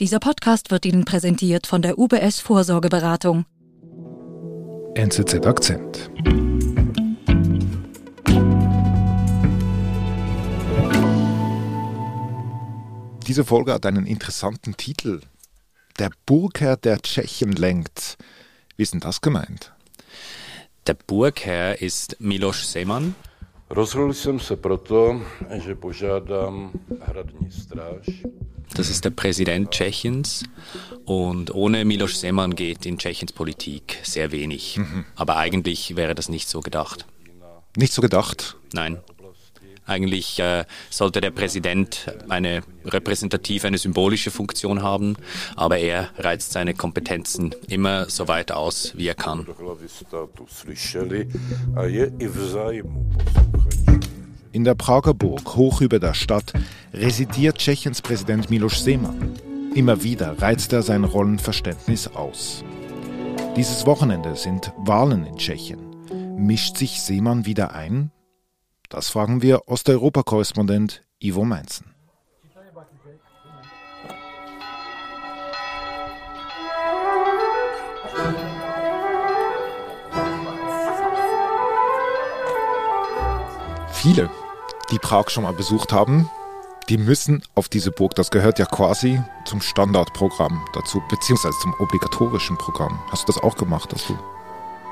Dieser Podcast wird Ihnen präsentiert von der UBS Vorsorgeberatung. NZZ Akzent. Diese Folge hat einen interessanten Titel. Der Burgherr der Tschechen lenkt. Wie ist denn das gemeint? Der Burgherr ist Miloš Zeman. Rozhodl jsem se proto, že požádám hradní stráž. Das ist der Präsident Tschechiens und ohne Miloš Zeman geht in Tschechiens Politik sehr wenig. Mhm. Aber eigentlich wäre das nicht so gedacht. Nicht so gedacht? Nein. Eigentlich äh, sollte der Präsident eine repräsentative, eine symbolische Funktion haben, aber er reizt seine Kompetenzen immer so weit aus, wie er kann. In der Prager Burg, hoch über der Stadt, residiert Tschechiens Präsident Miloš Zeman. Immer wieder reizt er sein Rollenverständnis aus. Dieses Wochenende sind Wahlen in Tschechien. Mischt sich Seemann wieder ein? Das fragen wir Osteuropa-Korrespondent Ivo Meinzen. Viele, die Prag schon mal besucht haben, die müssen auf diese Burg. Das gehört ja quasi zum Standardprogramm dazu, beziehungsweise zum obligatorischen Programm. Hast du das auch gemacht, dass du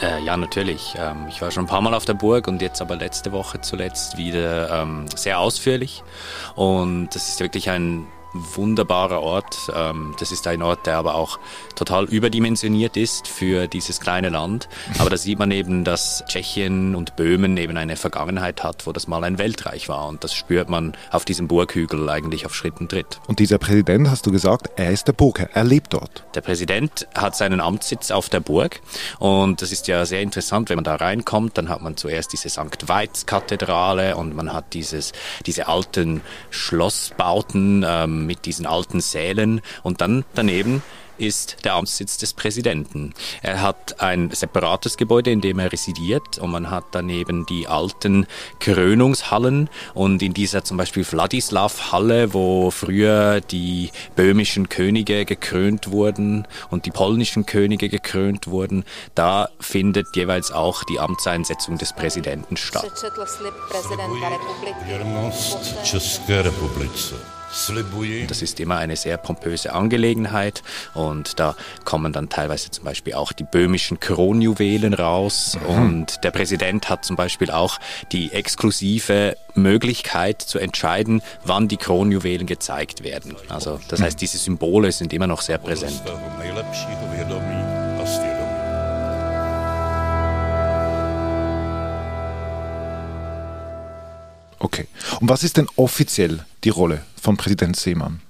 äh, ja, natürlich. Ähm, ich war schon ein paar Mal auf der Burg und jetzt aber letzte Woche zuletzt wieder ähm, sehr ausführlich. Und das ist wirklich ein wunderbarer Ort. Ähm, das ist ein Ort, der aber auch total überdimensioniert ist für dieses kleine Land. Aber da sieht man eben, dass Tschechien und Böhmen eben eine Vergangenheit hat, wo das mal ein Weltreich war. Und das spürt man auf diesem Burghügel eigentlich auf Schritt und Tritt. Und dieser Präsident, hast du gesagt, er ist der Burgherr, er lebt dort. Der Präsident hat seinen Amtssitz auf der Burg. Und das ist ja sehr interessant, wenn man da reinkommt, dann hat man zuerst diese St. Veits-Kathedrale und man hat dieses, diese alten Schlossbauten, ähm, mit diesen alten Sälen. Und dann daneben ist der Amtssitz des Präsidenten. Er hat ein separates Gebäude, in dem er residiert. Und man hat daneben die alten Krönungshallen. Und in dieser zum Beispiel Wladislaw-Halle, wo früher die böhmischen Könige gekrönt wurden und die polnischen Könige gekrönt wurden, da findet jeweils auch die Amtseinsetzung des Präsidenten statt. Das ist immer eine sehr pompöse Angelegenheit und da kommen dann teilweise zum Beispiel auch die böhmischen Kronjuwelen raus mhm. und der Präsident hat zum Beispiel auch die exklusive Möglichkeit zu entscheiden, wann die Kronjuwelen gezeigt werden. Also das heißt, diese Symbole sind immer noch sehr präsent. Okay. Und was ist denn offiziell die Rolle von Präsident Seemann?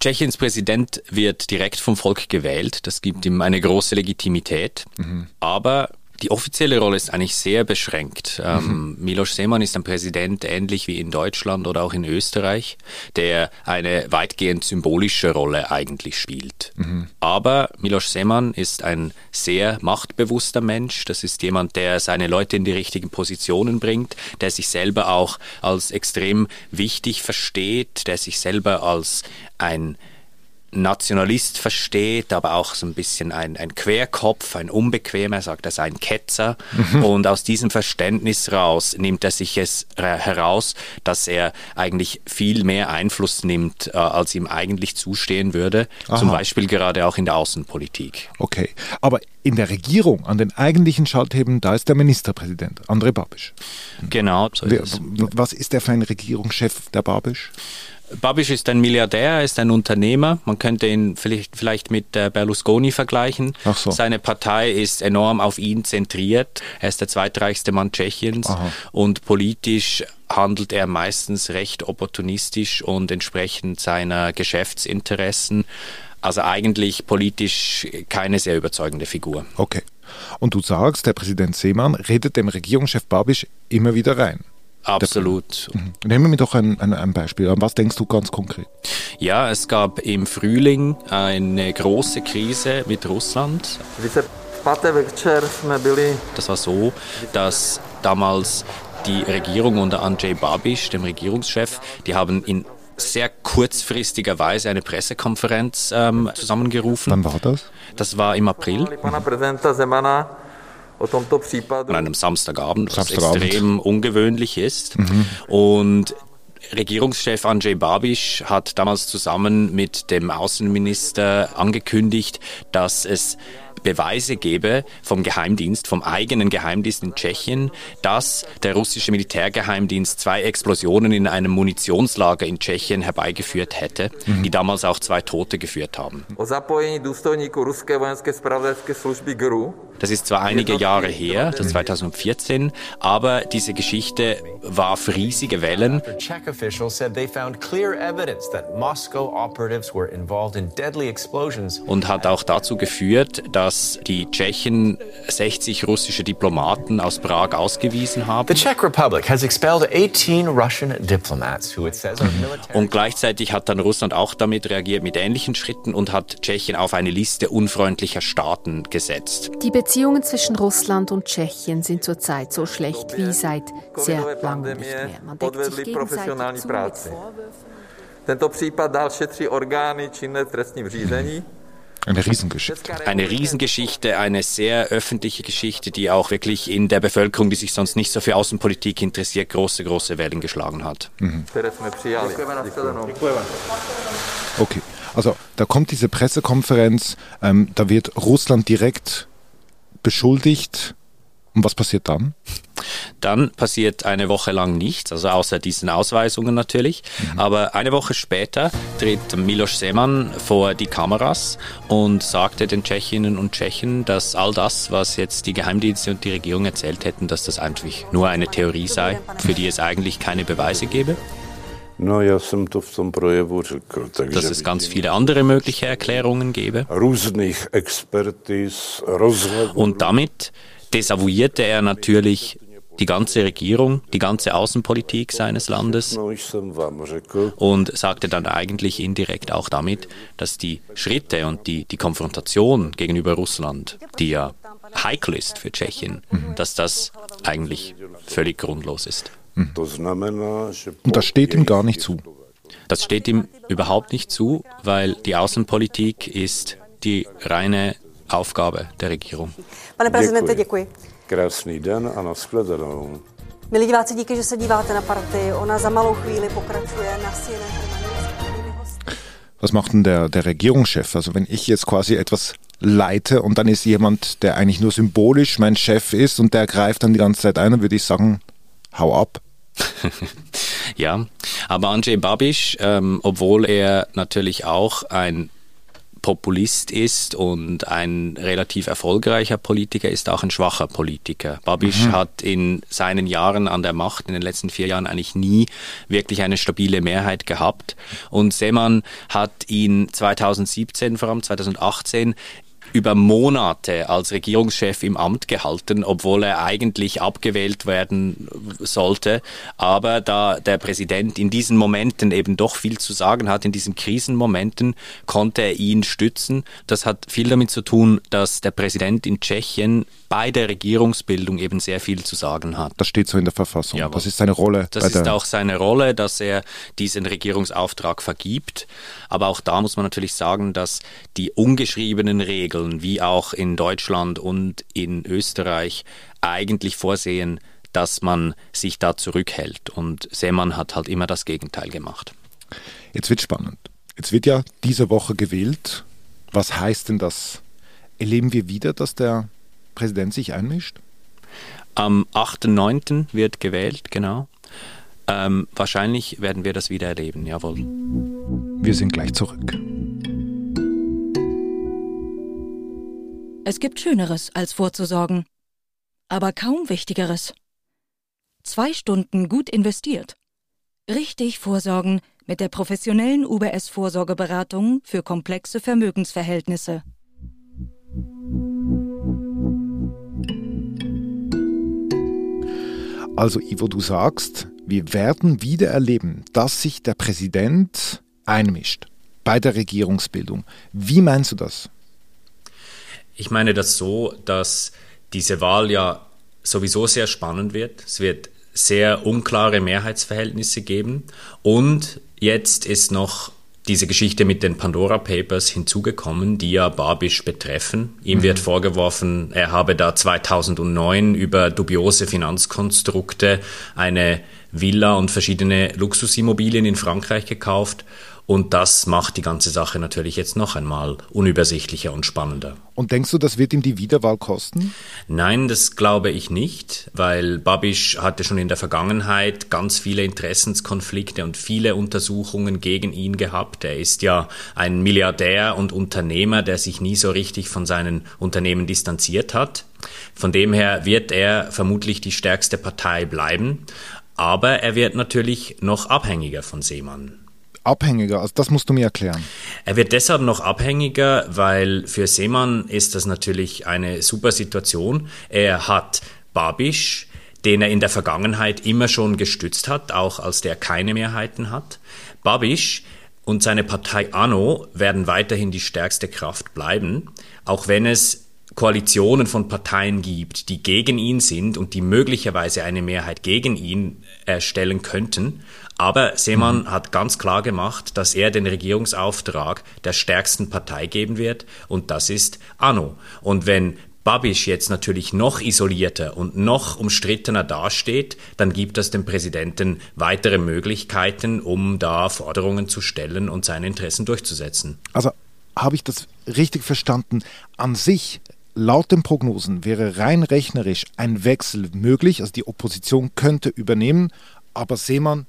Tschechiens Präsident wird direkt vom Volk gewählt. Das gibt ihm eine große Legitimität. Mhm. Aber die offizielle Rolle ist eigentlich sehr beschränkt. Ähm, mhm. Miloš Zeman ist ein Präsident ähnlich wie in Deutschland oder auch in Österreich, der eine weitgehend symbolische Rolle eigentlich spielt. Mhm. Aber Miloš Zeman ist ein sehr machtbewusster Mensch. Das ist jemand, der seine Leute in die richtigen Positionen bringt, der sich selber auch als extrem wichtig versteht, der sich selber als ein Nationalist versteht, aber auch so ein bisschen ein, ein Querkopf, ein Unbequemer, sagt er, sei ein Ketzer. Mhm. Und aus diesem Verständnis raus nimmt er sich es heraus, dass er eigentlich viel mehr Einfluss nimmt, äh, als ihm eigentlich zustehen würde. Aha. Zum Beispiel gerade auch in der Außenpolitik. Okay, aber in der Regierung, an den eigentlichen Schalthebeln, da ist der Ministerpräsident, André Babisch. Genau. So ist Was ist der für ein Regierungschef, der Babisch? Babiš ist ein Milliardär, er ist ein Unternehmer. Man könnte ihn vielleicht, vielleicht mit äh, Berlusconi vergleichen. Ach so. Seine Partei ist enorm auf ihn zentriert. Er ist der zweitreichste Mann Tschechiens Aha. und politisch handelt er meistens recht opportunistisch und entsprechend seiner Geschäftsinteressen. Also eigentlich politisch keine sehr überzeugende Figur. Okay. Und du sagst, der Präsident Seemann redet dem Regierungschef Babisch immer wieder rein. Absolut. Mhm. Nehmen wir doch ein, ein, ein, Beispiel. An was denkst du ganz konkret? Ja, es gab im Frühling eine große Krise mit Russland. Das war so, dass damals die Regierung unter Andrzej Babiš, dem Regierungschef, die haben in sehr kurzfristigerweise eine Pressekonferenz ähm, zusammengerufen. Wann war das? Das war im April. An einem Samstagabend, was Samstagabend. extrem ungewöhnlich ist. Mhm. Und Regierungschef Andrzej Babiš hat damals zusammen mit dem Außenminister angekündigt, dass es Beweise gebe vom Geheimdienst, vom eigenen Geheimdienst in Tschechien, dass der russische Militärgeheimdienst zwei Explosionen in einem Munitionslager in Tschechien herbeigeführt hätte, mhm. die damals auch zwei Tote geführt haben. Das ist zwar einige Jahre her, das 2014, aber diese Geschichte warf riesige Wellen. Und hat auch dazu geführt, dass die Tschechen 60 russische Diplomaten aus Prag ausgewiesen haben. Und gleichzeitig hat dann Russland auch damit reagiert mit ähnlichen Schritten und hat Tschechien auf eine Liste unfreundlicher Staaten gesetzt. Die Beziehungen zwischen Russland und Tschechien sind zurzeit so schlecht wie seit sehr langem nicht mehr. Man deckt sich gegenseitig zu mit. Tento případ dál šetří orgány činné v trestním řízení. Eine Riesengeschichte. Eine Riesengeschichte, eine sehr öffentliche Geschichte, die auch wirklich in der Bevölkerung, die sich sonst nicht so für Außenpolitik interessiert, große, große Wellen geschlagen hat. Mhm. Okay, also da kommt diese Pressekonferenz, ähm, da wird Russland direkt beschuldigt. Und was passiert dann? Dann passiert eine Woche lang nichts, also außer diesen Ausweisungen natürlich. Mhm. Aber eine Woche später tritt Milos Seman vor die Kameras und sagte den Tschechinnen und Tschechen, dass all das, was jetzt die Geheimdienste und die Regierung erzählt hätten, dass das eigentlich nur eine Theorie sei, für die es eigentlich keine Beweise gäbe. Dass es ganz viele andere mögliche Erklärungen gäbe. Und damit desavouierte er natürlich die ganze Regierung, die ganze Außenpolitik seines Landes und sagte dann eigentlich indirekt auch damit, dass die Schritte und die, die Konfrontation gegenüber Russland, die ja heikel ist für Tschechien, mhm. dass das eigentlich völlig grundlos ist. Mhm. Und das steht ihm gar nicht zu. Das steht ihm überhaupt nicht zu, weil die Außenpolitik ist die reine Aufgabe der Regierung. Pane prezidente, děkuji. Krásný den a nashledanou. Milí diváci, díky, že se díváte na partii. Ona za malou chvíli pokračuje na CNN. Was macht denn der, der Regierungschef? Also wenn ich jetzt quasi etwas leite und dann ist jemand, der eigentlich nur symbolisch mein Chef ist und der greift dann die ganze Zeit ein, dann würde ich sagen, hau ab. ja, aber Andrzej Babiš, ähm, obwohl er natürlich auch ein Populist ist und ein relativ erfolgreicher Politiker ist auch ein schwacher Politiker. Babiš mhm. hat in seinen Jahren an der Macht, in den letzten vier Jahren eigentlich nie wirklich eine stabile Mehrheit gehabt. Und Seman hat ihn 2017, vor allem 2018, über Monate als Regierungschef im Amt gehalten, obwohl er eigentlich abgewählt werden sollte. Aber da der Präsident in diesen Momenten eben doch viel zu sagen hat, in diesen Krisenmomenten, konnte er ihn stützen. Das hat viel damit zu tun, dass der Präsident in Tschechien bei der Regierungsbildung eben sehr viel zu sagen hat. Das steht so in der Verfassung. Jawohl. Das ist seine Rolle. Das ist auch seine Rolle, dass er diesen Regierungsauftrag vergibt. Aber auch da muss man natürlich sagen, dass die ungeschriebenen Regeln, wie auch in Deutschland und in Österreich, eigentlich vorsehen, dass man sich da zurückhält. Und Seemann hat halt immer das Gegenteil gemacht. Jetzt wird spannend. Jetzt wird ja diese Woche gewählt. Was heißt denn das? Erleben wir wieder, dass der Präsident sich einmischt? Am 8.9. wird gewählt, genau. Ähm, wahrscheinlich werden wir das wieder erleben, jawohl. Wir sind gleich zurück. Es gibt Schöneres, als vorzusorgen. Aber kaum Wichtigeres. Zwei Stunden gut investiert. Richtig vorsorgen mit der professionellen UBS-Vorsorgeberatung für komplexe Vermögensverhältnisse. Also Ivo, du sagst, wir werden wieder erleben, dass sich der Präsident einmischt bei der Regierungsbildung. Wie meinst du das? Ich meine das so, dass diese Wahl ja sowieso sehr spannend wird. Es wird sehr unklare Mehrheitsverhältnisse geben und jetzt ist noch diese Geschichte mit den Pandora Papers hinzugekommen, die ja Babisch betreffen. Ihm mhm. wird vorgeworfen, er habe da 2009 über dubiose Finanzkonstrukte eine Villa und verschiedene Luxusimmobilien in Frankreich gekauft und das macht die ganze Sache natürlich jetzt noch einmal unübersichtlicher und spannender. Und denkst du, das wird ihm die Wiederwahl kosten? Nein, das glaube ich nicht, weil Babisch hatte schon in der Vergangenheit ganz viele Interessenskonflikte und viele Untersuchungen gegen ihn gehabt. Er ist ja ein Milliardär und Unternehmer, der sich nie so richtig von seinen Unternehmen distanziert hat. Von dem her wird er vermutlich die stärkste Partei bleiben. Aber er wird natürlich noch abhängiger von Seemann abhängiger? Also das musst du mir erklären. Er wird deshalb noch abhängiger, weil für Seemann ist das natürlich eine super Situation. Er hat Babisch, den er in der Vergangenheit immer schon gestützt hat, auch als der keine Mehrheiten hat. Babisch und seine Partei ANO werden weiterhin die stärkste Kraft bleiben, auch wenn es Koalitionen von Parteien gibt, die gegen ihn sind und die möglicherweise eine Mehrheit gegen ihn erstellen könnten. Aber Seemann mhm. hat ganz klar gemacht, dass er den Regierungsauftrag der stärksten Partei geben wird und das ist Anno. Und wenn Babisch jetzt natürlich noch isolierter und noch umstrittener dasteht, dann gibt es dem Präsidenten weitere Möglichkeiten, um da Forderungen zu stellen und seine Interessen durchzusetzen. Also habe ich das richtig verstanden? An sich Laut den Prognosen wäre rein rechnerisch ein Wechsel möglich, also die Opposition könnte übernehmen, aber Seemann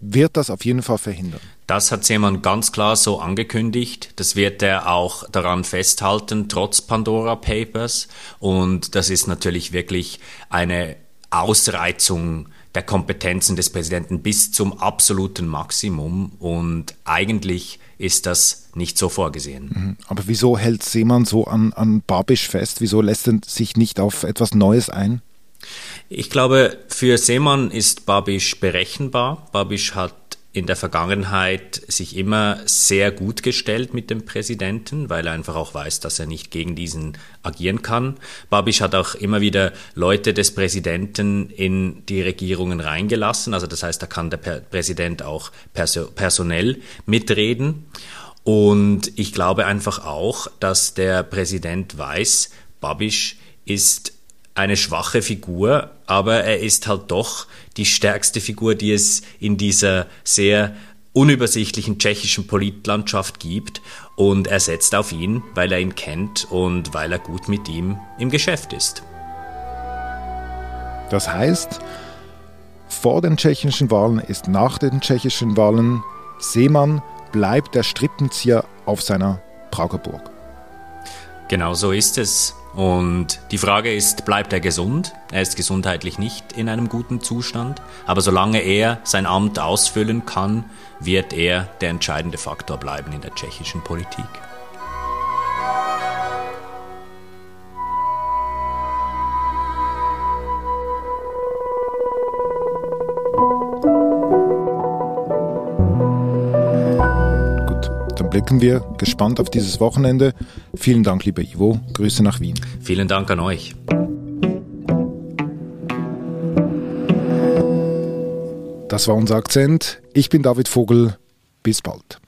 wird das auf jeden Fall verhindern. Das hat Seemann ganz klar so angekündigt. Das wird er auch daran festhalten, trotz Pandora Papers. Und das ist natürlich wirklich eine Ausreizung der Kompetenzen des Präsidenten bis zum absoluten Maximum. Und eigentlich ist das nicht so vorgesehen. Mhm. Aber wieso hält Seemann so an, an Babisch fest? Wieso lässt er sich nicht auf etwas Neues ein? Ich glaube, für Seemann ist Babisch berechenbar. Babisch hat in der Vergangenheit sich immer sehr gut gestellt mit dem Präsidenten, weil er einfach auch weiß, dass er nicht gegen diesen agieren kann. Babisch hat auch immer wieder Leute des Präsidenten in die Regierungen reingelassen. Also das heißt, da kann der Präsident auch perso personell mitreden. Und ich glaube einfach auch, dass der Präsident weiß, Babisch ist eine schwache Figur, aber er ist halt doch die stärkste Figur, die es in dieser sehr unübersichtlichen tschechischen Politlandschaft gibt und er setzt auf ihn, weil er ihn kennt und weil er gut mit ihm im Geschäft ist. Das heißt, vor den tschechischen Wahlen ist nach den tschechischen Wahlen Seemann bleibt der Strippenzieher auf seiner Prager Burg. Genau so ist es. Und die Frage ist, bleibt er gesund? Er ist gesundheitlich nicht in einem guten Zustand, aber solange er sein Amt ausfüllen kann, wird er der entscheidende Faktor bleiben in der tschechischen Politik. Blicken wir gespannt auf dieses Wochenende. Vielen Dank, lieber Ivo. Grüße nach Wien. Vielen Dank an euch. Das war unser Akzent. Ich bin David Vogel. Bis bald.